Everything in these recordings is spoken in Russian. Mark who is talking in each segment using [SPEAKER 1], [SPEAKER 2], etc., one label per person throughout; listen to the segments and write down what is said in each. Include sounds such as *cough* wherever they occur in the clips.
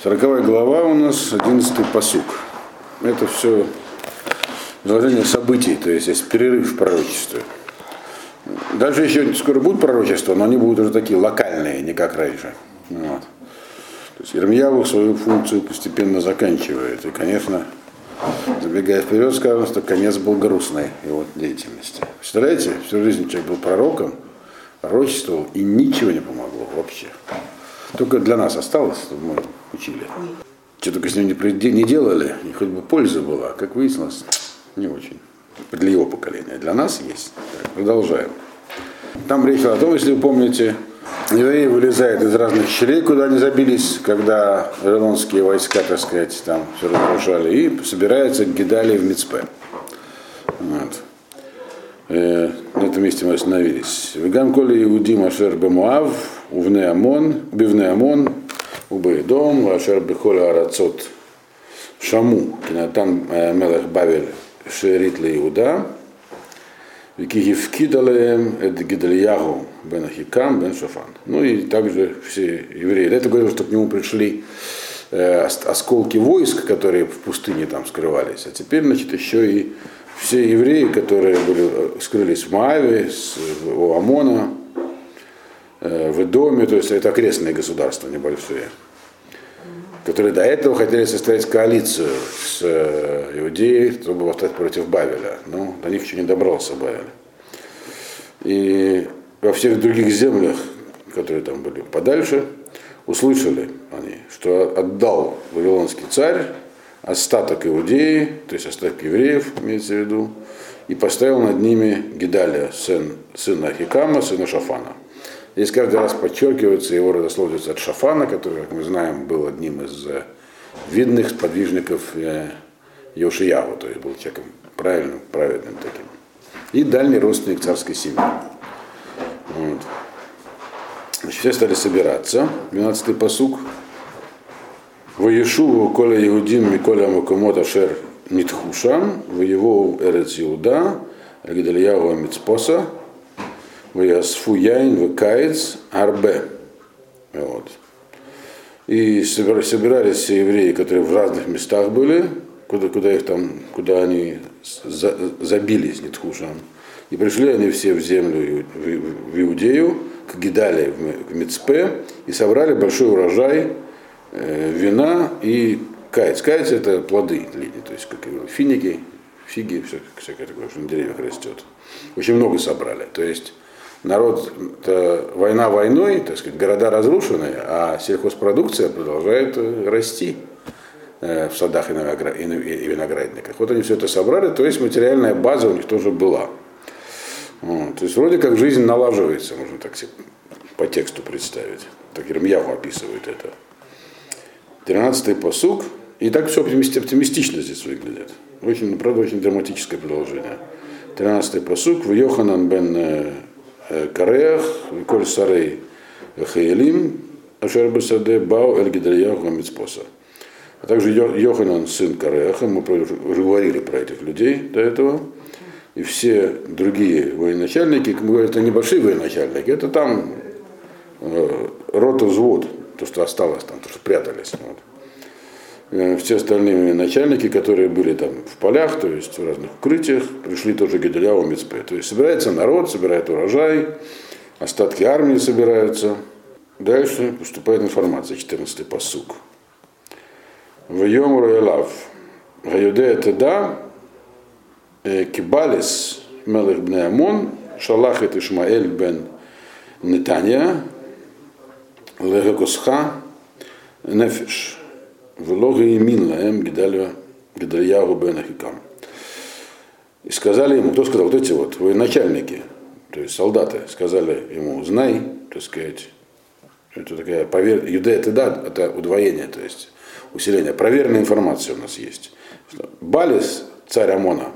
[SPEAKER 1] Сороковая глава у нас, одиннадцатый посук. Это все изложение событий, то есть есть перерыв в пророчестве. Дальше еще скоро будут пророчества, но они будут уже такие локальные, не как раньше. Вот. То есть Ирмьяву свою функцию постепенно заканчивает. И, конечно, забегая вперед, сказано, что конец был грустной его деятельности. Представляете, всю жизнь человек был пророком, пророчествовал, и ничего не помогло вообще. Только для нас осталось, мы учили. Что только с ним не, не делали, и хоть бы польза была, как выяснилось, не очень. Для его поколения. Для нас есть. Так, продолжаем. Там речь о том, если вы помните, евреи вылезают из разных щелей, куда они забились, когда вавилонские войска, так сказать, там все разрушали, и собираются к Гидали в Мицпе. Вот. Э, на этом месте мы остановились. Вегам коли иудим ашер бемуав, увне амон, бивне амон, Убейдом, Вашер Бехоля Арацот Шаму, Кинатан э, Мелех Бавель Шерит Иуда, Викигивкидалеем Эд Гидальягу Бен Ахикам Бен Шафан. Ну и также все евреи. Это говорил, что к нему пришли э, осколки войск, которые в пустыне там скрывались. А теперь, значит, еще и все евреи, которые были, э, скрылись в Мааве, у Амона, в Эдоме, то есть это окрестные государства небольшие, которые до этого хотели составить коалицию с э, Иудеей, чтобы восстать против Бавеля. Но до них еще не добрался Бавель. И во всех других землях, которые там были подальше, услышали они, что отдал Вавилонский царь остаток Иудеи, то есть остаток евреев, имеется в виду, и поставил над ними Гидалия, сын, сына Ахикама, сына Шафана. Здесь каждый раз подчеркивается его родословится от Шафана, который, как мы знаем, был одним из э, видных подвижников э, Йошияву, то есть был человеком правильным, праведным таким. И дальний родственник царской семьи. Вот. Значит, все стали собираться. 12-й посук. Воешуву коля Иудим Миколя Макомот Ашер Нитхушам, воевал Эрец Иуда, Гидальяу Мицпоса, Ваясфу Яин Векаец Арбе. Вот. И собирались евреи, которые в разных местах были, куда, куда их там, куда они за, забились, Нитхушам. И пришли они все в землю, в, Иудею, к Гидале, в Мицпе, и собрали большой урожай Э, вина и кайц. Кайц это плоды линии, то есть как финики, фиги, все, всякое такое, что на деревьях растет. Очень много собрали. То есть народ, война войной, так сказать, города разрушены, а сельхозпродукция продолжает э, расти э, в садах и виноградниках. Вот они все это собрали, то есть материальная база у них тоже была. Вот. То есть вроде как жизнь налаживается, можно так себе по тексту представить. Так Ирмьяву описывает это. 13-й посук. И так все оптимистично здесь выглядит. Очень, правда, очень драматическое продолжение. 13-й посук. В Йоханан бен Кареах, Коль Сарей Хаелим, Ашер Бесаде Бау Эль Гидальяху Мицпоса. А также Йоханан, сын Кареаха, мы уже говорили про этих людей до этого. И все другие военачальники, как мы говорим, это небольшие военачальники, это там э, рота взвод, то, что осталось там, то, что прятались. Вот. Э, все остальные начальники, которые были там в полях, то есть в разных укрытиях, пришли тоже к Геделяу. То есть собирается народ, собирает урожай, остатки армии собираются. Дальше поступает информация, 14-й посук. В Йом Роялав, Гаюдея Теда, э, Кибалис, Мелех Бне Амон, Шалахет Ишмаэль бен Нетанья, Легакосха Нефиш. Влога имин лаем Гидальяху бен Ахикам. И сказали ему, кто сказал, вот эти вот? Военачальники, то есть солдаты, сказали ему, знай, так сказать, это такая повер... Юдея это да, это удвоение, то есть усиление. Проверенная информация у нас есть. Балис, царь Амона,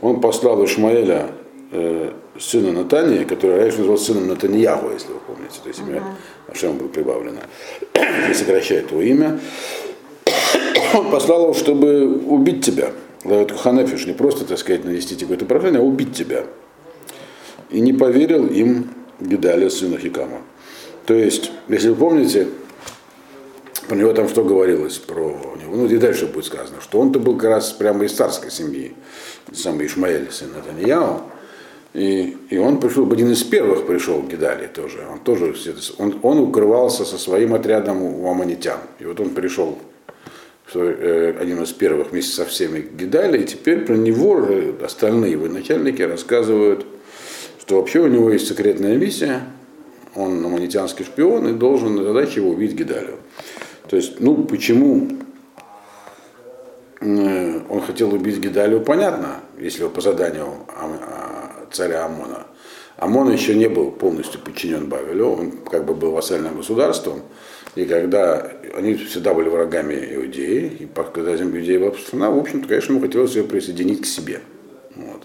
[SPEAKER 1] он послал Ишмаэля э, сына Натании, который раньше назывался сыном Натаньяху, если вы помните, то есть имя Ашем было прибавлено, *clears throat* и сокращает его имя, *coughs* он послал его, чтобы убить тебя. Лавет Ханефиш, не просто, так сказать, нанести тебе какое-то поражение, а убить тебя. И не поверил им Гедалия, сына Хикама. То есть, если вы помните, Про него там что говорилось про него? Ну и дальше будет сказано, что он-то был как раз прямо из царской семьи, сам Ишмаэль, сын Натаньяу. И, и он пришел, один из первых пришел к Гидали тоже. Он тоже он, он укрывался со своим отрядом у аманитян. И вот он пришел э, один из первых вместе со всеми Гидали, и теперь про него остальные его начальники рассказывают, что вообще у него есть секретная миссия, он аманитянский шпион и должен задача его убить Гидалию. То есть, ну, почему э, он хотел убить Гидалию, понятно, если по заданию царя Амона. Амон еще не был полностью подчинен Бавелю, он как бы был вассальным государством, и когда они всегда были врагами Иудеи, и когда Иудея была страна, в общем-то, конечно, ему хотелось ее присоединить к себе. Вот.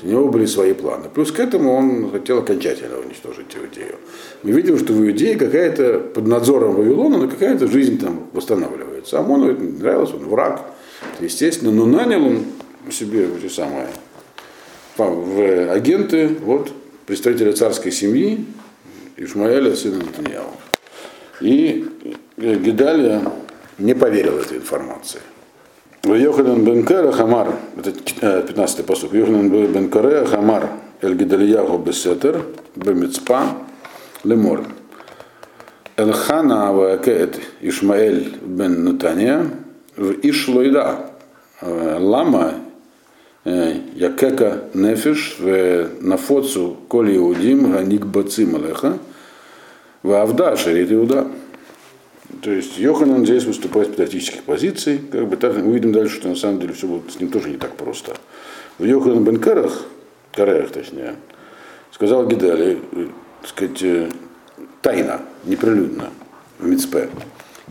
[SPEAKER 1] У него были свои планы. Плюс к этому он хотел окончательно уничтожить Иудею. Мы видим, что в Иудее какая-то, под надзором Вавилона, но какая-то жизнь там восстанавливается. Амону это нравилось, он враг, естественно, но нанял он себе эти самые в агенты вот, представителя царской семьи Ишмаэля, сына Натаньяу. И Гидалия не поверил этой информации. Йоханан бен Кера Хамар, это 15-й посуд, Йоханан бен Кера Хамар Эль Гидалияху Бесетер Бемицпа Лемор. Элхана Ваакет Ишмаэль бен Натания в Ишлойда Лама Якека Нефиш в Нафоцу Коли Иудим Ганик Бацим Алеха в Авда Шарит Иуда. То есть Йоханан здесь выступает с патриотических позиций. Как бы так мы увидим дальше, что на самом деле все будет с ним тоже не так просто. В Йоханан бен Карах, Карах точнее, сказал Гидали, так сказать, тайно, неприлюдно, в Мицпе.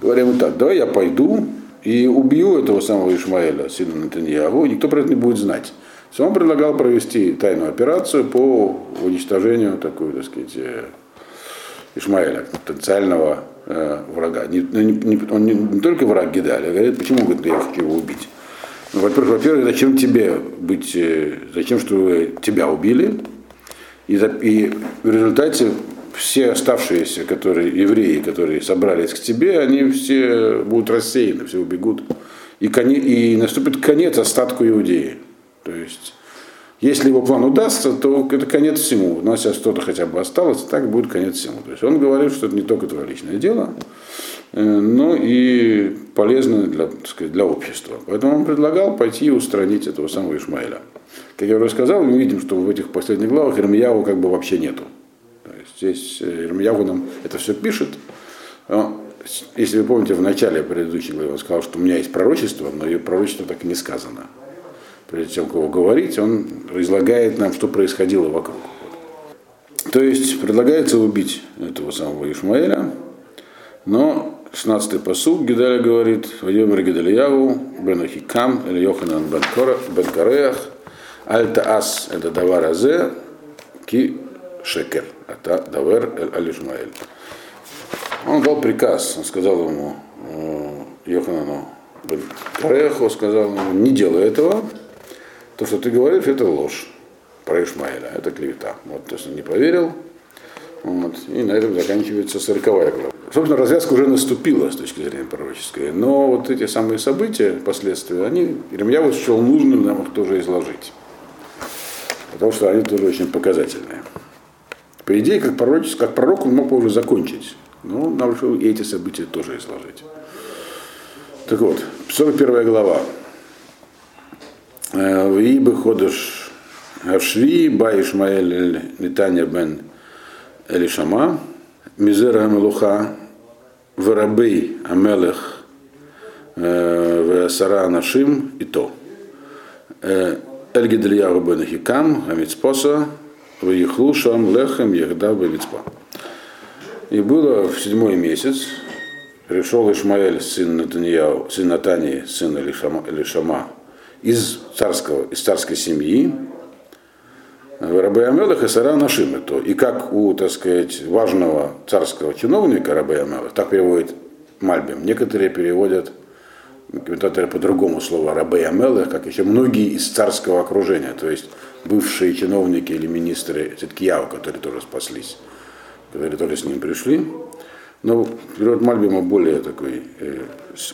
[SPEAKER 1] Говоря ему так, давай я пойду и убью этого самого Ишмаэля, сына Натаньягу, никто про это не будет знать. Он предлагал провести тайную операцию по уничтожению такой, так сказать, э, Ишмаэля, потенциального э, врага. Не, ну, не, не, он не, не только враг Гидаля, говорит, почему говорит, я хочу его убить. Ну, во-первых, во-первых, зачем тебе быть, э, зачем, что тебя убили, и, и в результате все оставшиеся которые, евреи, которые собрались к тебе, они все будут рассеяны, все убегут. И, коне, и наступит конец остатку Иудеи. То есть, если его план удастся, то это конец всему. У нас сейчас что-то хотя бы осталось, так будет конец всему. То есть он говорит, что это не только твое личное дело, э, но и полезно для, сказать, для общества. Поэтому он предлагал пойти и устранить этого самого Ишмаэля. Как я уже сказал, мы видим, что в этих последних главах Ирмияву как бы вообще нету. Здесь Ирмиягу нам это все пишет. Если вы помните, в начале предыдущей главы он сказал, что у меня есть пророчество, но ее пророчество так и не сказано. Прежде чем кого говорить, он излагает нам, что происходило вокруг. То есть предлагается убить этого самого Ишмаэля, но 16-й посуд Гидаля говорит, Вадимир Гидалияву, Бен Ахикам, или Йоханан Бен Кареях, Альта Ас, это Давар Азе, Ки Шекер. Это Давер Алишмаэль. Он дал приказ, он сказал ему, э, Йоханану Кареху, сказал ему, не делай этого, то, что ты говоришь, это ложь про Ишмаэля, это клевета. Вот, то есть он не поверил, вот, и на этом заканчивается сороковая глава. Собственно, развязка уже наступила с точки зрения пророческой, но вот эти самые события, последствия, они, Иеремья счел нужным нам их тоже изложить, потому что они тоже очень показательные. По идее, как, пророчес, как пророк он мог бы уже закончить. Но нам решил и эти события тоже изложить. Так вот, 41 глава. Э, Виибы ходыш Ашви, Ба Ишмаэль Нитания бен Элишама, Мизера Амелуха, Варабей Амелех, э, Весара Нашим и то. Эль Гидрияху бен Хикам, Амицпоса, Ваихлу Шам Лехем Ехда Бавицпа. И было в седьмой месяц, пришел Ишмаэль, сын Натаньяу, сын Натании, сын Элишама из, царского, из царской семьи, Рабы Амелах и Сара Нашим то. И как у, так сказать, важного царского чиновника Рабы Амелах, так переводит Мальбим. Некоторые переводят комментаторы по-другому слова рабы Амелах, как еще многие из царского окружения, то есть бывшие чиновники или министры Циткияу, которые тоже спаслись, которые тоже с ним пришли. Но перевод Мальбима более такой, э,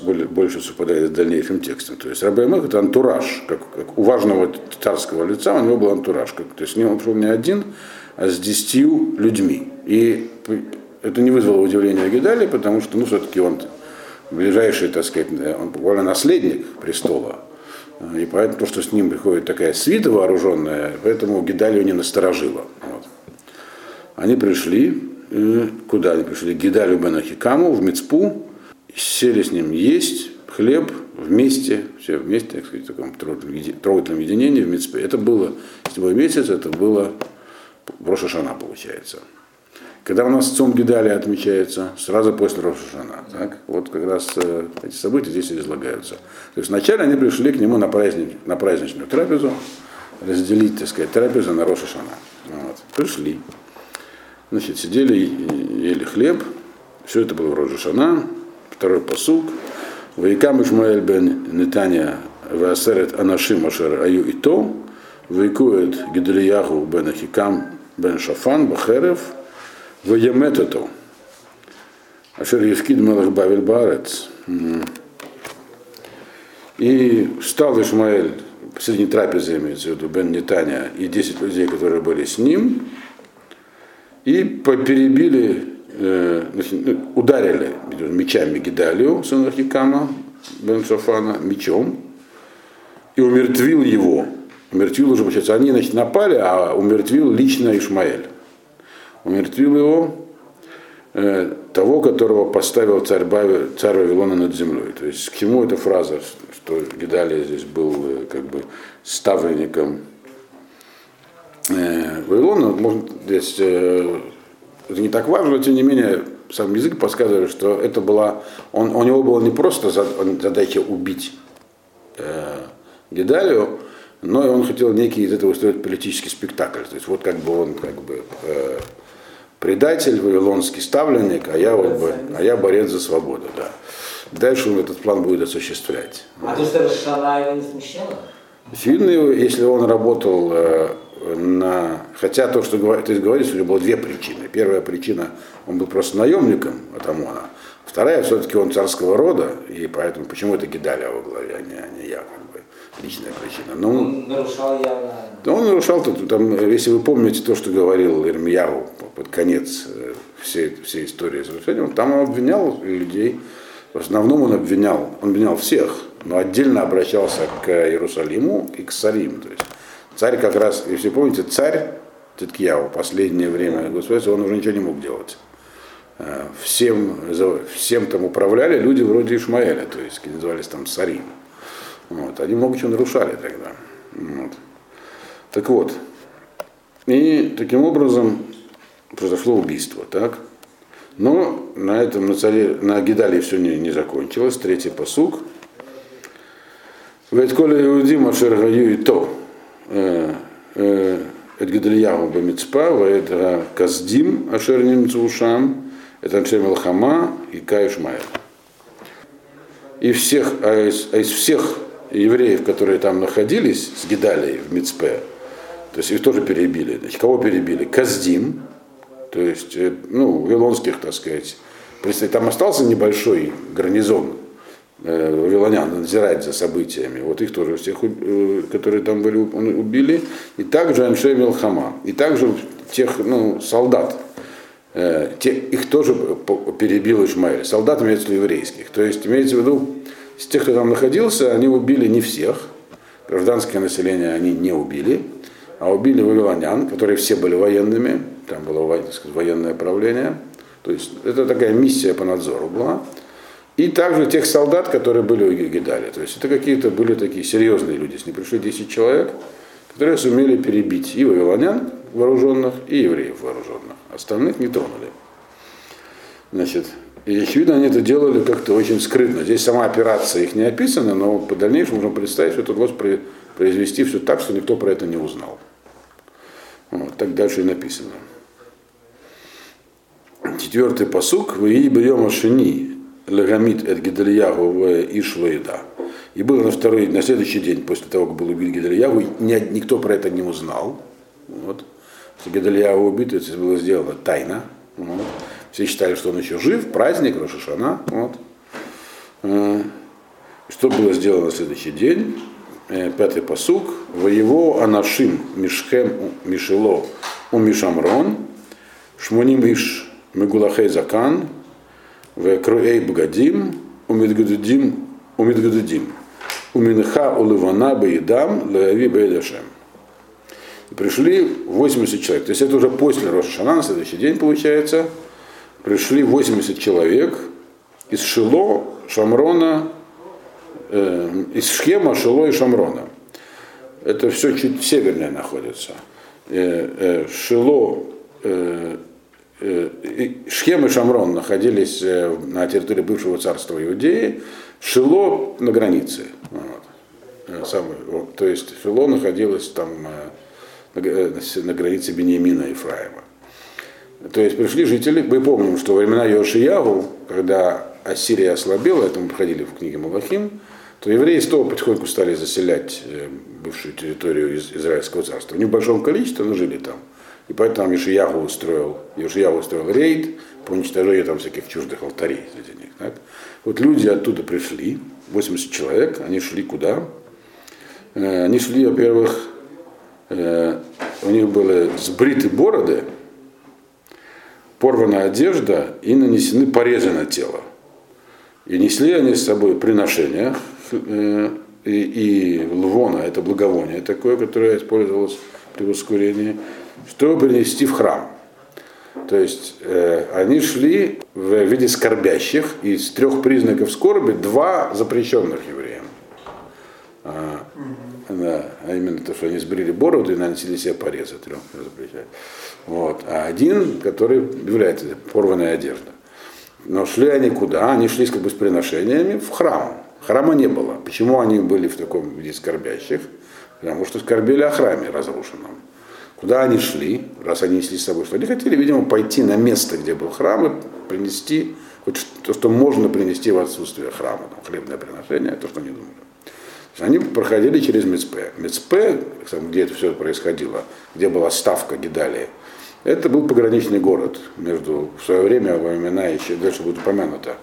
[SPEAKER 1] более, больше совпадает с дальнейшим текстом. То есть Раби Амелах это антураж, как, как у важного царского лица у него был антураж. Как, то есть он пришел не один, а с десятью людьми. И это не вызвало удивления Гидали, потому что, ну, все-таки он ближайший, так сказать, он буквально наследник престола. И поэтому то, что с ним приходит такая свита вооруженная, поэтому Гидалию не насторожило. Вот. Они пришли, куда они пришли? Гидалю бен Ахикаму в Мицпу, сели с ним есть хлеб вместе, все вместе, так сказать, в таком трогательном единении в Мицпе. Это было седьмой месяц, это было Рошашана получается. Когда у нас Цом Гидали отмечается сразу после Рошашана. Так? Вот как раз э, эти события здесь излагаются. То есть вначале они пришли к нему на, праздник, на праздничную трапезу, разделить, так сказать, трапезу на Рошашана. Вот. Пришли. Значит, сидели, ели хлеб. Все это было в Рошашана. Второй посуг. Вайкам Ишмаэль бен Нетания Васерет Анашим Ашер Аю и то. Вайкует Гидалияху бен Ахикам бен Шафан Бахерев – Ваеметету. Ашер Евкид Мелах Бавель Барец. И встал Ишмаэль, посреди трапезы имеется в виду, Бен Нетаня, и 10 людей, которые были с ним, и перебили, э, ну, ударили мечами Гидалию, сына Хикама, Бен Шафана, мечом, и умертвил его. Умертвил уже, получается, они значит, напали, а умертвил лично Ишмаэль умертвил его, э, того, которого поставил царь, Бави, царь Вавилона над землей. То есть к чему эта фраза, что Гидалия здесь был э, как бы ставленником Вавилона, может, здесь э, это не так важно, но тем не менее сам язык подсказывает, что это была, он, у него было не просто задача убить э, Гидалию, но и он хотел некий из этого устроить политический спектакль. То есть вот как бы он как бы э, предатель, вавилонский ставленник, а я, вот, а я борец за свободу. Да. Дальше он этот план будет осуществлять.
[SPEAKER 2] А то, что Шана его не смущало?
[SPEAKER 1] Очевидно, если он работал э, на... Хотя то, что ты говоришь, у него было две причины. Первая причина, он был просто наемником от ОМОНа. Вторая, все-таки он царского рода, и поэтому почему это Гидаля во главе, а не, а не я, как бы, личная причина.
[SPEAKER 2] Но, он нарушал явно...
[SPEAKER 1] Он нарушал, там, если вы помните то, что говорил Ирмияву под конец э, всей, всей истории с разрушением, там он обвинял людей, в основном он обвинял, он обвинял всех, но отдельно обращался к Иерусалиму и к царим. То есть царь как раз, если помните, царь Циткияу в последнее время, Господь, он уже ничего не мог делать. Э, всем, всем там управляли люди вроде Ишмаэля, то есть назывались там царим. Вот. Они много чего нарушали тогда. Вот. Так вот, и таким образом произошло убийство, так? Но на этом на, царе, на Гидале все не, не закончилось. Третий посук. Ветколя Иудим Ашер Гаю и то. Эд Гедельяху Бамицпа, Ваэд Каздим Ашер Немцушам, это Аншем Алхама и Кай Шмайл. И всех, а из, а из всех евреев, которые там находились, с Гедалей в Мицпе, то есть их тоже перебили. Значит, кого перебили? Каздим, то есть, э, ну, вилонских, так сказать, представителей. Там остался небольшой гарнизон вавилонян надзирать за событиями. Вот их тоже всех, э, которые там были, убили. И также Аншей Мелхама. И также тех ну, солдат. Те, их тоже перебил Ишмаэль. Солдат имеется в виду еврейских. То есть имеется в виду, из тех, кто там находился, они убили не всех. Гражданское население они не убили а убили вавилонян, которые все были военными, там было сказать, военное правление, то есть это такая миссия по надзору была, и также тех солдат, которые были у Гидали, то есть это какие-то были такие серьезные люди, с ним пришли 10 человек, которые сумели перебить и вавилонян вооруженных, и евреев вооруженных, остальных не тронули. Значит, и очевидно, они это делали как-то очень скрытно. Здесь сама операция их не описана, но по дальнейшему можно представить, что это удалось произвести все так, что никто про это не узнал. Вот, так дальше и написано. Четвертый посук. Вы бьем шини лагамит эт Гидальягу в Ишваида. И было на второй, на следующий день после того, как был убит Гидальягу, никто про это не узнал. Вот. Гидальягу убит, это было сделано тайно. Вот. Все считали, что он еще жив, праздник, Рошашана. Вот. Э, Что было сделано на следующий день? Э, Пятый посук. Воево Анашим Мишхем Мишело у Мишамрон, Шмуним Иш Мегулахей Закан, в Круэй Бгадим, у Медгадудим, у Медгадудим, у Минха у Ливана Баидам, Лави Бейдашем. Пришли 80 человек. То есть это уже после Рошашана, на следующий день получается. Пришли 80 человек из Шило, Шамрона, э, из Шхема, Шило и Шамрона. Это все чуть севернее находится. Э, э, Шило, э, Шхем и Шамрон находились э, на территории бывшего царства Иудеи, Шило на границе. Вот. Э, Самый, вот. То есть Шило находилось там э, на, э, границе Бениамина и Ефраима. То есть пришли жители, мы помним, что во времена Йошиягу, когда Ассирия ослабела, это мы проходили в книге Малахим, то евреи снова потихоньку стали заселять э, бывшую территорию из Израильского царства. В небольшом количестве, но жили там. И поэтому Йошиягу устроил, Йошиягу устроил рейд по уничтожению там всяких чуждых алтарей среди них. так. Вот люди оттуда пришли, 80 человек, они шли куда? Э, Они шли, во-первых, э, у них были сбриты бороды, порвана одежда и нанесены порезы на тело. И несли они с собой приношения, э, и, и лвона, это благовоние такое, которое использовалось при воскурении, чтобы принести в храм. То есть э, они шли в виде скорбящих, из трех признаков скорби два запрещенных евреям. А, да, а именно то, что они сбрили бороду и нанесли себе порезы, трех запрещают. Вот. А один, который является порванная одежда. Но шли они куда? Они шли как бы с приношениями в храм. Храма не было. Почему они были в таком виде скорбящих? Потому что скорбели о храме разрушенном. Куда они шли, раз они несли с собой что? Они хотели, видимо, пойти на место, где был храм, и принести хоть то, что можно принести в отсутствие храма, там, хлебное приношение, то, что они думали. Они проходили через Мецпе. Мецпе, где это все происходило, где была ставка Гидалии, это был пограничный город между, в свое время, во времена, еще дальше будет упомянуто,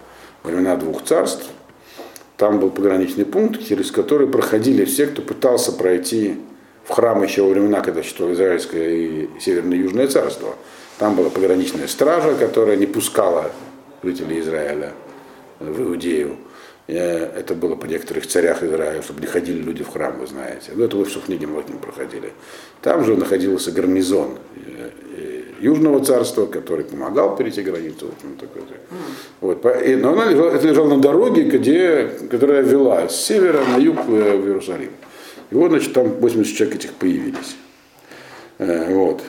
[SPEAKER 1] времена двух царств, там был пограничный пункт, через который проходили все, кто пытался пройти в храм еще во времена, когда считал Израильское и Северное и Южное царство. Там была пограничная стража, которая не пускала жителей Израиля в Иудею. Э, Это было по некоторых царях Израиля, чтобы не ходили люди в храм, вы знаете. Ну, это вы в книге Млотним проходили. Там же находился гарнизон э, Южного царства, который помогал перейти границу. В общем, такой, вот. и- Но она лежала, это лежало на дороге, где, которая вела с севера на юг э, в Иерусалим. И вот, значит, там 80 человек этих появились. Э, Вот.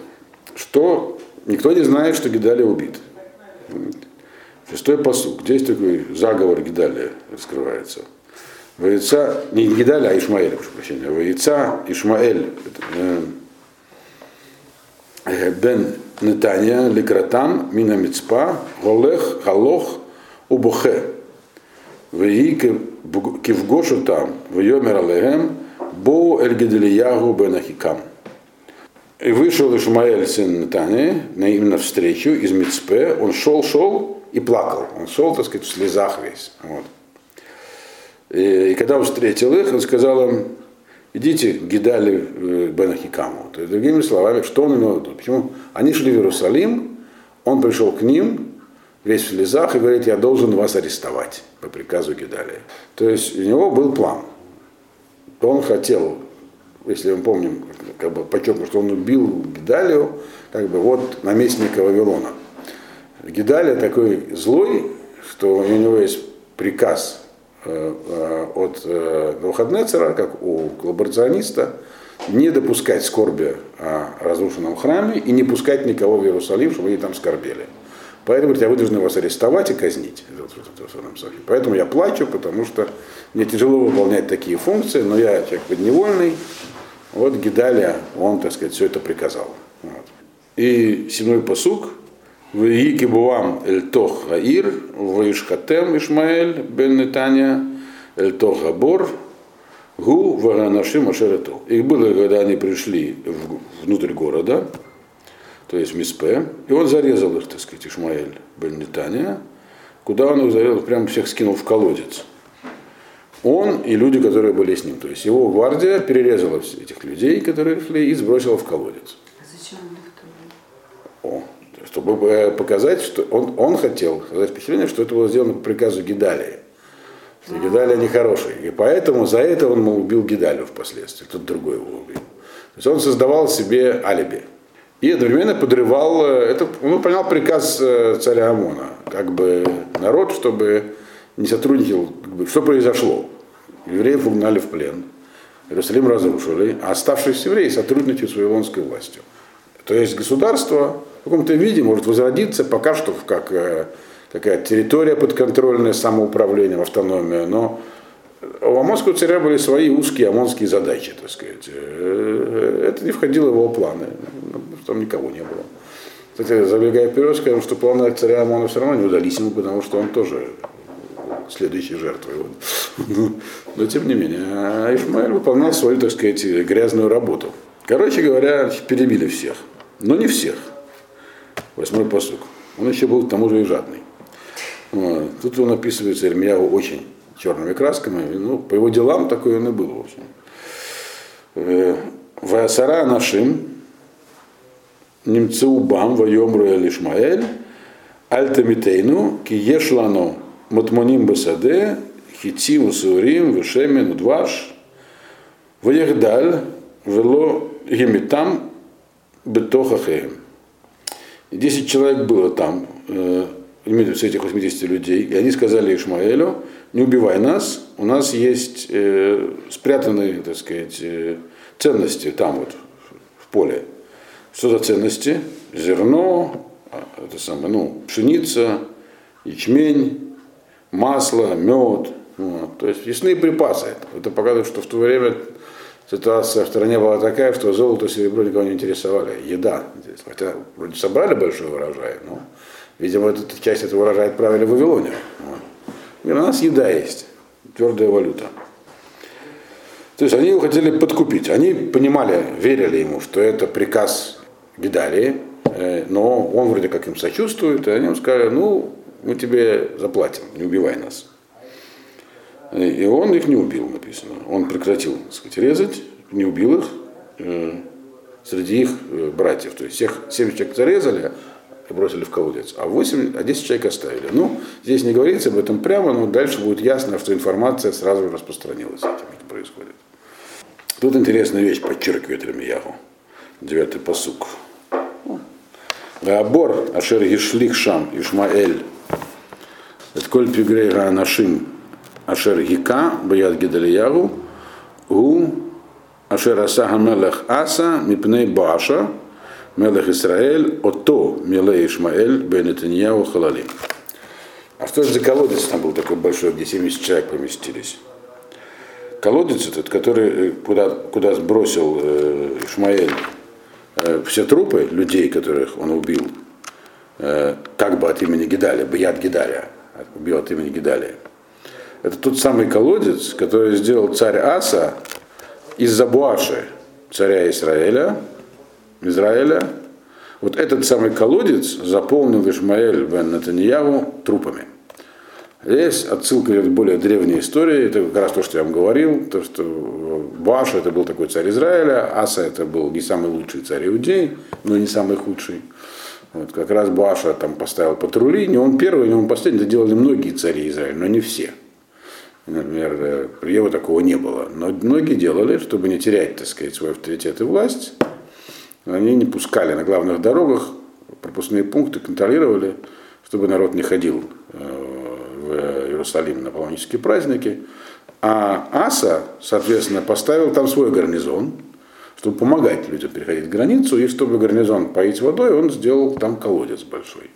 [SPEAKER 1] Что никто не знает, что Гидалия убит. Шестой посук. Здесь такой заговор Гидалия раскрывается. Воица, не Гидалия, а Ишмаэль, прошу прощения. Воица Ишмаэль э, э, бен Нетания Лекратан Мина Мицпа Голех Халох Убухе. Веи кивгошу там, вейомер алехем, боу эль Гиделиягу бен Ахикам. И вышел Ишмаэль, сын Натани, на именно встречу из Мицпе. Он шел, шел и плакал. Он шел, так сказать, в слезах весь. Вот. И, и когда он встретил их, он сказал им, идите Гидали э, бен Ахикаму. То есть, другими словами, что он имел в виду? Почему? Они шли в Иерусалим, он пришел к ним, весь в слезах, и говорит, я должен вас арестовать по приказу Гидалия. То есть у него был план. Он хотел если мы помним, как бы подчеркну, что он убил Гидалию, как бы вот наместника Вавилона. Гидалия такой злой, что у него есть приказ э, э, от э, Навуходнецера, как у коллаборациониста, не допускать скорби о разрушенном храме и не пускать никого в Иерусалим, чтобы они там скорбели. Поэтому говорит, я вынужден вас арестовать и казнить. Поэтому я плачу, потому что мне тяжело выполнять такие функции, но я человек подневольный. Вот Гидалия, он, так сказать, все это приказал. Вот. И седьмой посук. В Якибуам эль тох гаир, в Ишхатем Ишмаэль бен Нетания, эль тох габор, гу ваганашим ашерету. И было, когда они пришли внутрь города, то есть Миспе, и он зарезал их, так сказать, Ишмаэль бен Нетания, куда он их зарезал, прямо всех скинул в колодец. Он и люди, которые были с ним. То есть его гвардия перерезала этих людей, которые шли, и сбросила в колодец.
[SPEAKER 3] А зачем он их
[SPEAKER 1] О, чтобы э, показать, что он, он хотел создать впечатление, что это было сделано по приказу Гидалии. Что Гидалия нехороший. И поэтому за это он мол, убил Гидалию впоследствии. Тут другой его убил. То есть он создавал себе алиби. И одновременно подрывал, э, это, он понял приказ э, царя Амона, как бы народ, чтобы не сотрудничал, как бы, что произошло. Евреев угнали в плен, Иерусалим разрушили, а оставшиеся евреи сотрудничают с вавилонской властью. То есть государство в каком-то виде может возродиться пока что как э, такая территория подконтрольная самоуправлением, автономия, но у Амонского царя были свои узкие амонские задачи, так сказать. Это не входило в его планы, там никого не было. Кстати, забегая вперед, скажем, что планы царя Амона все равно не удались ему, потому что он тоже следующей жертвой. Вот. *laughs* Но тем не менее, Ишмаэль выполнял свою, так сказать, грязную работу. Короче говоря, перебили всех. Но не всех. Восьмой посук. Он еще был к тому же и жадный. Вот. Тут он описывается Ирмияву очень черными красками. Ну, по его делам такой он и был, в общем. Э, Ваасара нашим, Немцеубам, Вайомру Элишмаэль, Альтамитейну, Киешлану, Матмоним Басаде, Хитим, Саурим, Вешемен, Удваш, Ваехдаль, Вело Гемитам, Бетохахеем. Десять человек было там, э, с этих 80 людей, и они сказали Ишмаэлю, не убивай нас, у нас есть э, спрятанные, так сказать, э, ценности там вот, в поле. Что за ценности? Зерно, а, это самое, ну, пшеница, ячмень, масло, мед. Вот. То есть ясные припасы. Это показывает, что в то время ситуация в стране была такая, что золото и серебро никого не интересовали. Еда. Хотя вроде собрали большой урожай, но, видимо, эту часть этого урожая отправили в Вавилонию. Вот. И у нас еда есть, твердая валюта. То есть они его хотели подкупить. Они понимали, верили ему, что это приказ Гидалии, э, но он вроде как им сочувствует, и они ему сказали, ну, мы тебе заплатим, не убивай нас. И он их не убил, написано. Он прекратил, так сказать, резать, не убил их э, среди их э, братьев. То есть всех 70 человек зарезали и бросили в колодец, а 8, а 10 человек оставили. Ну, здесь не говорится об этом прямо, но дальше будет ясно, что информация сразу распространилась, этим это происходит. Тут интересная вещь подчеркивает Ремияху девятый посук. Ваабор Ашер Гишлих Шам Ишмаэль. Это коль пигрей нашим Ашер Гика Баяд Гидалиягу У а Ашер Асаха Мелех Аса Мипней Баша Мелех Исраэль Ото Милей Ишмаэль Бенетаньяу Халали. А что же за колодец там был такой большой, где 70 человек поместились? Колодец этот, который, э, куда, куда сбросил э, Ишмаэль э, все трупы людей, которых он убил, э, как бы от имени Гидаля, Баят Гидаля, убил от имени Гидалия. Это тот самый колодец, который сделал царь Аса из-за Буаши, царя Израиля, Израиля. Вот этот самый колодец заполнил Ишмаэль бен Натаньяву трупами. Есть отсылка к более древней истории, это как раз то, что я вам говорил, то, что Буаша это был такой царь Израиля, Аса это был не самый лучший царь Иудей, но не самый худший. Вот, как раз Баша там поставил патрули, не он первый, не он последний, это делали многие цари Израиля, но не все. Например, при его такого не было. Но многие делали, чтобы не терять, так сказать, свой авторитет и власть. Они не пускали на главных дорогах, пропускные пункты контролировали, чтобы народ не ходил Иерусалим на паломнические праздники. А Аса, соответственно, поставил там свой гарнизон, чтобы помогать людям переходить границу, и чтобы гарнизон поить водой, он сделал там колодец большой.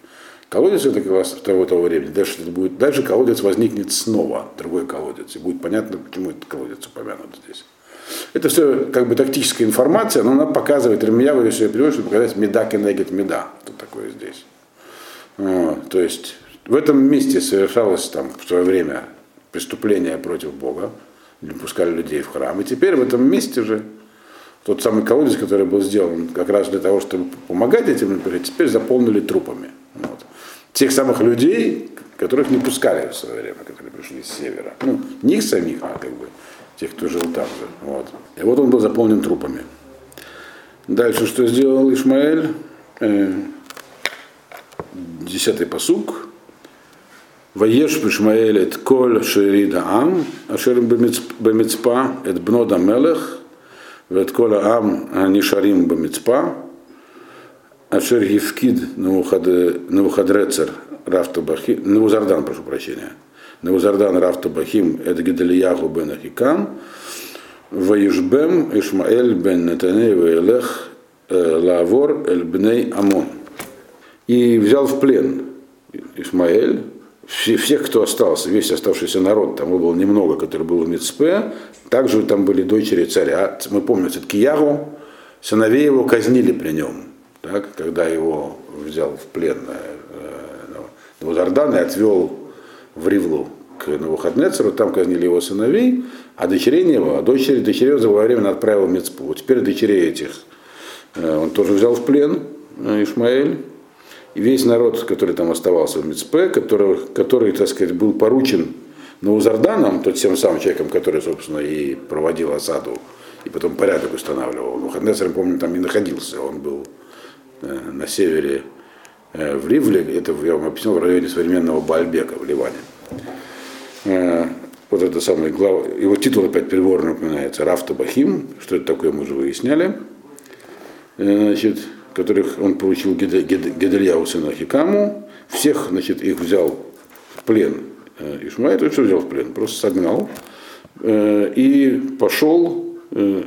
[SPEAKER 1] Колодец это как раз того, того времени. Дальше, это будет, дальше колодец возникнет снова, другой колодец, и будет понятно, почему этот колодец упомянут здесь. Это все как бы тактическая информация, но она показывает, Ремьяву если я перевожу, чтобы показать меда кенегет меда, что такое здесь. Вот, то есть в этом месте совершалось там в свое время преступление против Бога, не пускали людей в храм. И теперь в этом месте же тот самый колодец, который был сделан как раз для того, чтобы помогать этим, теперь заполнили трупами. Вот. Тех самых людей, которых не пускали в свое время, которые пришли с севера. Ну, не их самих, а как бы тех, кто жил там же. Вот. И вот он был заполнен трупами. Дальше что сделал Ишмаэль? Э, десятый посук. Ваеш Ишмаэль эт коль шерида ам, ашер бемецпа, эт бнода мелех, ואת כל העם הנשארים במצפה, אשר הפקיד נבוכדרצר רב טבחים, נבוזרדן, прошу прощения, נבוזרדן רב טבחים את גדליהו בן אחיקם, וישבם ישמעאל בן נתניה וילך לעבור אל בני עמון. И взял в плен Ишмаэль, всех, кто остался, весь оставшийся народ, там было немного, который был в Мицпе, также там были дочери царя. Мы помним, Циткиягу, сыновей его казнили при нем, так, когда его взял в плен э, Навузардан и отвел в Ривлу к Навуходнецеру, там казнили его сыновей, а дочерей было. А дочери, дочерей за время отправил в Мицпу. Теперь дочерей этих э, он тоже взял в плен, э, Ишмаэль, и весь народ, который там оставался в Мицпе, который, который так сказать, был поручен Наузарданом, тот тем самым человеком, который, собственно, и проводил осаду, и потом порядок устанавливал. Но Хаднесер, помню, там и находился. Он был э, на севере э, в Ривле, это я вам объяснил, в районе современного Бальбека в Ливане. Э, вот это самое глава, его титул опять переворно упоминается, Рафта Бахим, что это такое, мы уже выясняли. Значит, которых он получил Гедельяу сына Хикаму, всех, значит, их взял в плен э, Ишмаэль, то что взял в плен? Просто согнал э, и пошел э,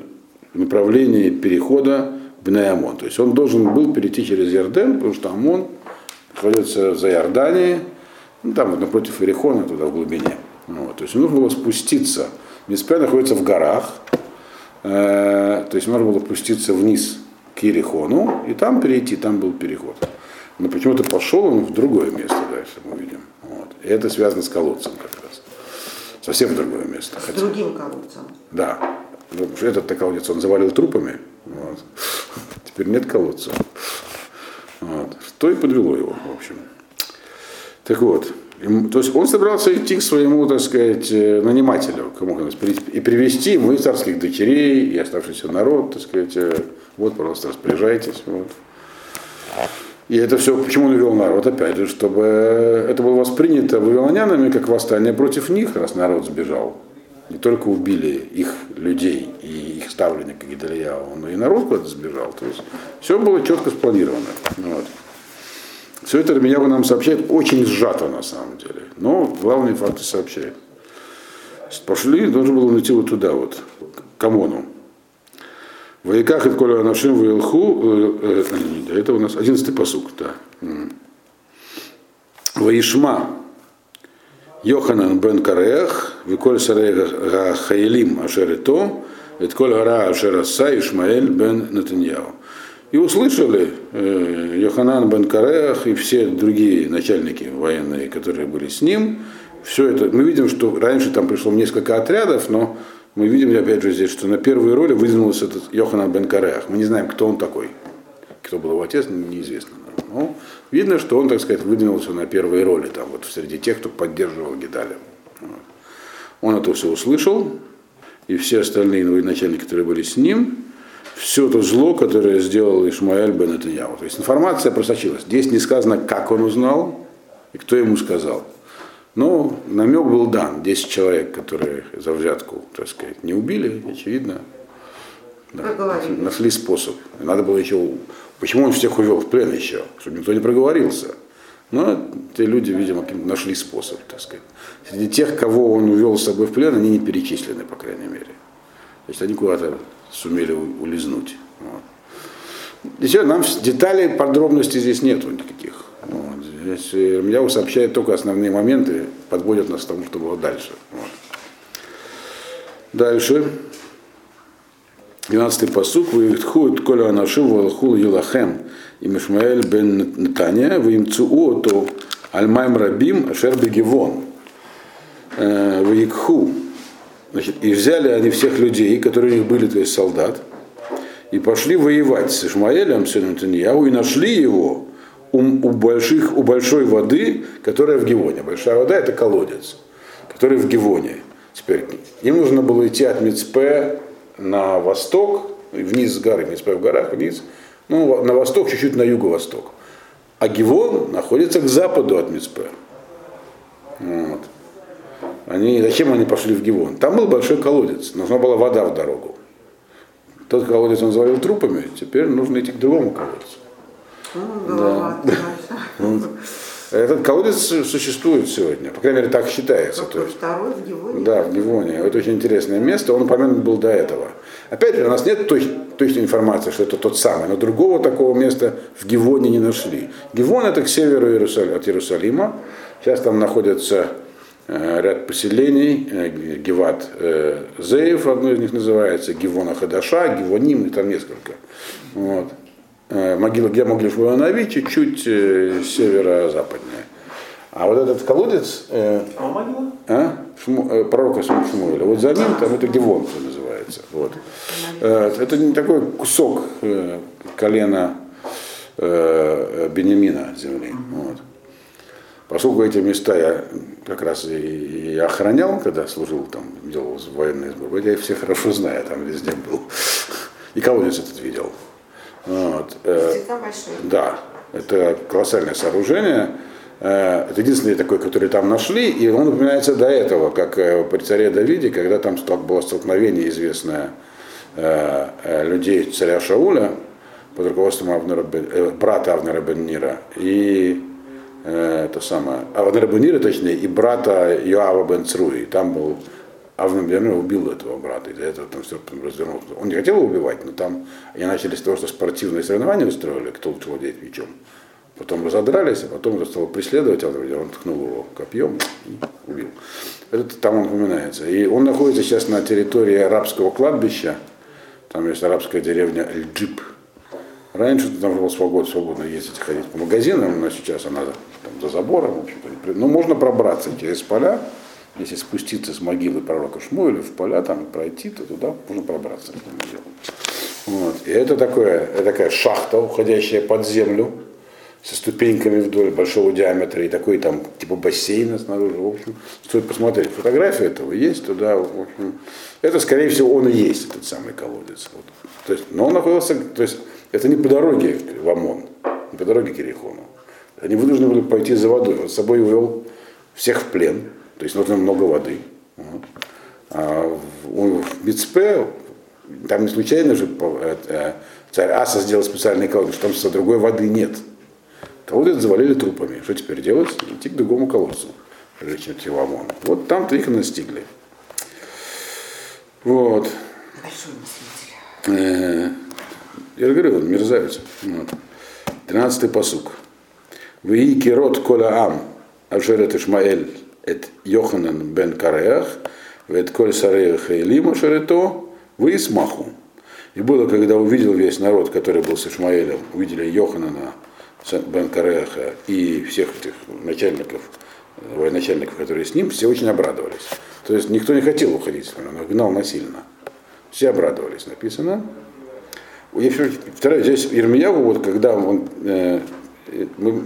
[SPEAKER 1] в направлении перехода в Неамон. То есть он должен был перейти через Ярден, потому что Амон находится за Иорданией, ну, там вот напротив Ирихона, туда в глубине. Вот. То есть нужно было спуститься. Миспе находится в горах, то есть нужно было спуститься вниз к Ерехону и там перейти, там был переход. Но почему-то пошел он в другое место дальше, мы видим. Вот. И это связано с колодцем как раз. Совсем другое место.
[SPEAKER 3] С хотя. другим колодцем.
[SPEAKER 1] Да. Ну, потому что этот колодец он завалил трупами. Вот. Теперь нет колодца. Вот. Что и подвело его, в общем. Так вот, то есть он собрался идти к своему, так сказать, э, нанимателю, кому и привести ему и царских дочерей, и оставшийся народ, так сказать, э, вот, пожалуйста, распоряжайтесь. Вот. И это все, почему он вел народ, опять же, чтобы это было воспринято вавилонянами как восстание против них, раз народ сбежал. Не только убили их людей и их ставленника Гидалияу, но и народ куда-то сбежал. То есть все было четко спланировано. Вот. Все это Рамияу нам сообщает очень сжато на самом деле. Но главные факты сообщает. Пошли, должен был найти вот туда вот, к Амону. Ваиках и Коля Анашим Ваилху, э, э, это у нас одиннадцатый посук, да. Ваишма Йоханан бен Карех, Виколь Сарега Хаилим Ашерето, Этколь Гара Ашераса Ишмаэль бен Натаньяу. И услышали э, Йоханан бен Кареах и все другие начальники военные, которые были с ним. Все это, мы видим, что раньше там пришло несколько отрядов, но мы видим, опять же, здесь, что на первые роли выдвинулся этот Йоханан бен Кареах. Мы не знаем, кто он такой. Кто был его отец, неизвестно. Но видно, что он, так сказать, выдвинулся на первые роли, там, вот среди тех, кто поддерживал Гедаля. Он это все услышал, и все остальные начальники, которые были с ним, все то зло, которое сделал Ишмаэль бен Нетаньяу. То есть информация просочилась. Здесь не сказано, как он узнал и кто ему сказал. Но намек был дан. 10 человек, которые за взятку, так сказать, не убили, очевидно. Да, нашли способ. Надо было еще... Почему он всех увел в плен еще? Чтобы никто не проговорился. Но эти люди, видимо, нашли способ, так сказать. Среди тех, кого он увел с собой в плен, они не перечислены, по крайней мере. То есть они куда-то сумели улизнуть. Вот. Еще нам деталей, подробностей здесь нету никаких. Вот. Здесь Ильяу сообщает только основные моменты, подводят нас к тому, что было дальше. Вот. Дальше. 12-й посук. Вихтхует коля анашим валхул елахем и Мишмаэль бен Натания вимцуу то альмайм рабим ашер бегивон. Э, Ваикху. Значит, и взяли они всех людей, которые у них были, то есть солдат, и пошли воевать с Ишмаэлем, сыном Таньяу, и нашли его у, у, больших, у большой воды, которая в Гивоне. Большая вода это колодец, который в Гивоне. Теперь им нужно было идти от Мицпе на восток, вниз с горы, Мицпе в горах, вниз, ну, на восток, чуть-чуть на юго-восток. А Гивон находится к западу от Мицпе. Вот. Они, зачем они пошли в Гивон? Там был большой колодец, нужна была вода в дорогу. Тот колодец он завалил трупами, теперь нужно идти к другому колодцу.
[SPEAKER 3] Ну, да.
[SPEAKER 1] Этот колодец существует сегодня, по крайней мере так считается.
[SPEAKER 3] То есть, второй в Гивоне?
[SPEAKER 1] Да, в Гивоне. Это очень интересное место, он упомянут был до этого. Опять же, у нас нет точ, точной информации, что это тот самый, но другого такого места в Гивоне не нашли. Гивон это к северу Иерусалим, от Иерусалима. Сейчас там находится э, ряд поселений, э, Гиват э, Зеев, одно из них называется, Гивона Хадаша, Гивоним, и там несколько. Вот. Э, могила, где могли установить, чуть-чуть э, северо-западнее. А вот этот колодец, э, а? Шму, э, пророка Шмуэля, вот за ним там это Гевон, что называется. Вот. Э, это не такой кусок э, колена э, Бенемина земли. Вот. Поскольку эти места я как раз и, и охранял, когда служил там, делал военные сборы, я их все хорошо знаю, там везде был. И колодец этот видел. Вот. Э, да, это колоссальное сооружение. Э, это единственное такое, которое там нашли, и он упоминается до этого, как э, при царе Давиде, когда там было столкновение известное людей царя Шауля под руководством Авнера, брата Авнера Бен и это самое, Авнера Бен точнее, и брата Йоава Бен Цруи. Там был Авнер Бен убил этого брата, из-за этого там все развернулось. Он не хотел его убивать, но там они начали с того, что спортивные соревнования устроили, кто лучше владеет мечом. Потом разодрались, а потом он стал преследовать, а он ткнул его копьем и убил. Это там он упоминается. И он находится сейчас на территории арабского кладбища. Там есть арабская деревня Эль-Джип. Раньше там было свободно, свободно ездить, ходить по магазинам, но сейчас она там, за забором, в общем-то. Но можно пробраться через поля, если спуститься с могилы пророка Шмуэля в поля, там пройти, то туда можно пробраться. Вот. И это, такое, это такая шахта, уходящая под землю, со ступеньками вдоль большого диаметра и такой там типа бассейна снаружи. В общем, стоит посмотреть. Фотография этого есть туда. В общем, это, скорее всего, он и есть, этот самый колодец. Вот. То есть, но он находился, то есть это не по дороге в Амон, не по дороге к Ерехону. Они вынуждены были пойти за водой. Он с собой увел всех в плен, то есть нужно много воды. А в, Мицпе, там не случайно же э, э, царь Аса сделал специальный колодец, потому что другой воды нет. Колодец завалили трупами. Что теперь делать? Идти к другому колодцу, прежде чем идти в ОМОН. Вот там-то их и настигли. Вот. Э, я говорю, он мерзавец. Вот. 13-й посук. Вии кирот коля ам, ашерет Ишмаэль, эт Йоханан бен Кареах, вет коль сареях и лима шерето, вы смаху. И было, когда увидел весь народ, который был с Ишмаэлем, увидели Йоханана, бен Кареха и всех этих начальников, военачальников, которые с ним, все очень обрадовались. То есть никто не хотел уходить, он гнал насильно. Все обрадовались, написано. Я повторяю, здесь Ирмияву, вот когда он, э,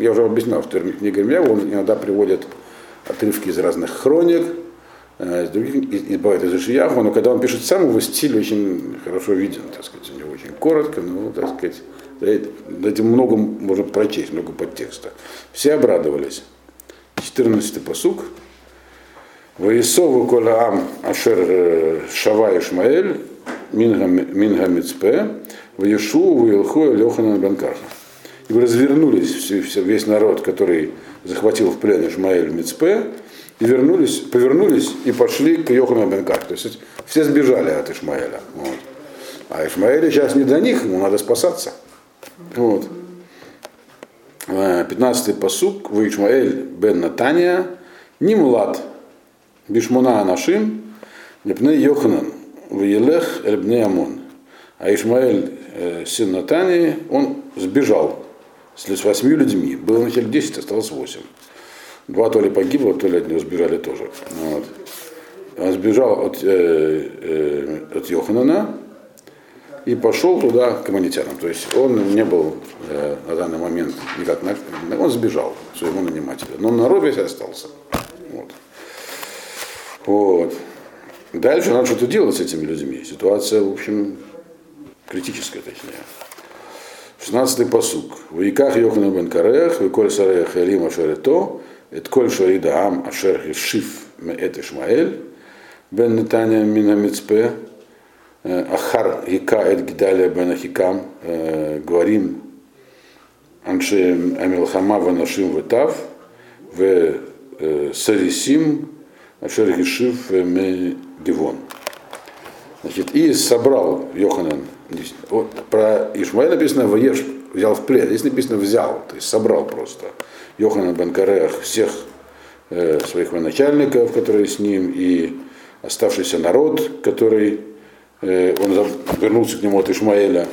[SPEAKER 1] я уже объяснял, что книга Ирмияву, он иногда приводит отрывки из разных хроник, э, из других, из, из, бывает из Ишияху, но когда он пишет сам, его стиль очень хорошо виден, так сказать, у него очень коротко, но, так сказать, этим много можно прочесть, много подтекста. Все обрадовались. 14 посук. Воисову колаам ашер э, шава Ишмаэль минга мицпе ваешу ваилху Лехана Банкаха. И развернулись все, все, весь народ, который захватил в плен Ишмаэль Мицпе, и вернулись, повернулись и пошли к Йохану Бенках. То есть все сбежали от Ишмаэля. Вот. А Ишмаэль сейчас не до них, ему надо спасаться. Вот. 15-й посук, в Ишмаэль бен Натания, Нимлад, Бишмуна Анашим, Непне Йоханан, в Елех Эльбне Амон. А Ишмаэль, э, сын Натании, он сбежал с восьми людьми. Было вначале 10, осталось 8. Два то ли погибло, то ли от него сбежали тоже. Вот. Он сбежал от, э, э, от Йоханана, и пошел туда к аммонитянам. То есть он не был э, на данный момент никак, на, он сбежал своему нанимателю, но народ весь остался. Вот. вот. Дальше надо что-то делать с этими людьми. Ситуация, в общем, критическая, точнее. 16-й посук. В Иках Йохану бен Карех, в Коль Сарех Элима Шарето, את כל שריד העם אשר השיף מאת ישמעאל בן נתניה מן המצפה, אחר היכה את גדליה בן אחיקם, גברים אנשי המלחמה ונשים וטף, וסריסים אשר השיב מגבעון. Значит, и собрал Йоханан, вот, про Ишмаэля написано Ваеш, взял в плен, здесь написано взял, то есть собрал просто. Йоханан Банкарех всех э, своих военачальников, которые с ним, и оставшийся народ, который э, он вернулся к нему от Ишмаэля,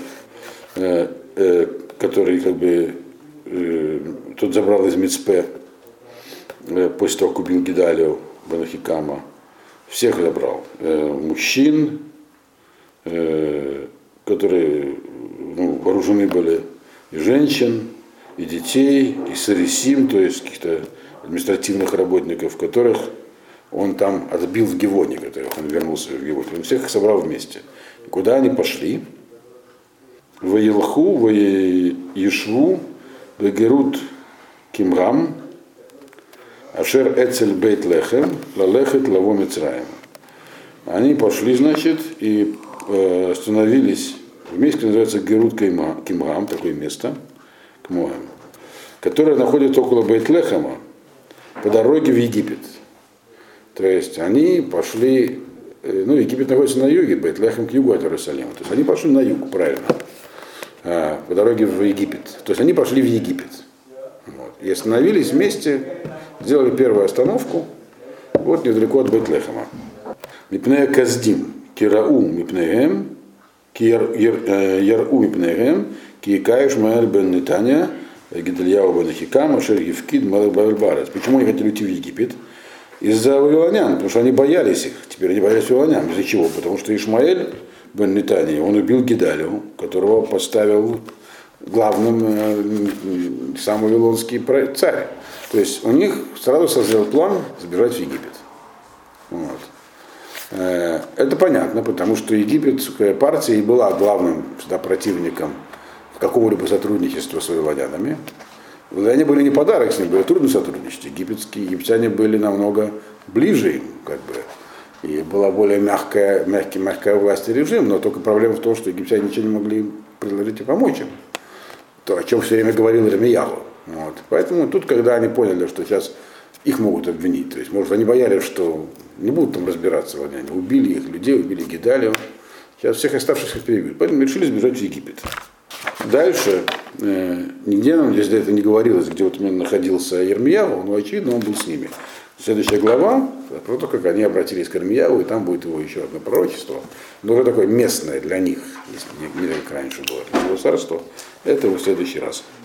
[SPEAKER 1] э, э, который как бы э, тот забрал из Мицпе э, после того, как убил Гидалию Банахикама. Всех забрал. Э, мужчин, э, которые ну, вооружены были, и женщин, и детей, и сарисим, то есть каких-то административных работников, которых он там отбил в Гевоне, которых он вернулся в Гевоне. Он всех их собрал вместе. И куда они пошли? В Елху, в Ешву, в Герут Кимрам, Ашер Эцель Бейт Лехем, Лалехет Лаво Мицраем. Они пошли, значит, и э, остановились в месте, называется Герут Кимрам, такое место, к Моэм, которое находится около Бейтлехема, по дороге в Египет. То есть они пошли, э, ну, Египет находится на юге, Бейтлехем к югу от Иерусалима. То есть они пошли на юг, правильно, а, по дороге в Египет. То есть они пошли в Египет. Вот. И остановились вместе, сделали первую остановку, вот недалеко от Бейтлехема. Мипнея Каздим, Кирау Мипнеем, Яру Мипнеем, Киекаеш Маэль бен Нетания, Гидальяу бен Ахикам, Ашер Евкид, Барес. Почему они хотели уйти в Египет? Из-за вавилонян, потому что они боялись их. Теперь они боялись вавилонян. Из-за чего? Потому что Ишмаэль бен Нетания, он убил Гидалию, которого поставил главным э, сам вавилонский царь. То есть у них сразу созрел план сбежать в Египет. Вот. Это понятно, потому что египетская партия и была главным всегда противником какого-либо сотрудничества с вавилонянами. Вавилоняне были не подарок с ним, было трудно сотрудничать. Египетские египтяне были намного ближе им, как бы. И была более мягкая, мягкий, мягкая власть и режим, но только проблема в том, что египтяне ничего не могли предложить и помочь им. То, о чем все время говорил Ремияху. Вот. Поэтому тут, когда они поняли, что сейчас их могут обвинить, то есть, может, они боялись, что не будут там разбираться, они убили их людей, убили Гидалию, сейчас всех оставшихся перебьют. Поэтому решили сбежать в Египет. Дальше, э, нигде нам здесь до этого не говорилось, где вот именно находился Ермияву, но очевидно он был с ними. Следующая глава, про то, как они обратились к Ермияву, и там будет его еще одно пророчество, но уже такое местное для них, не, не как раньше было, царство, это в следующий раз.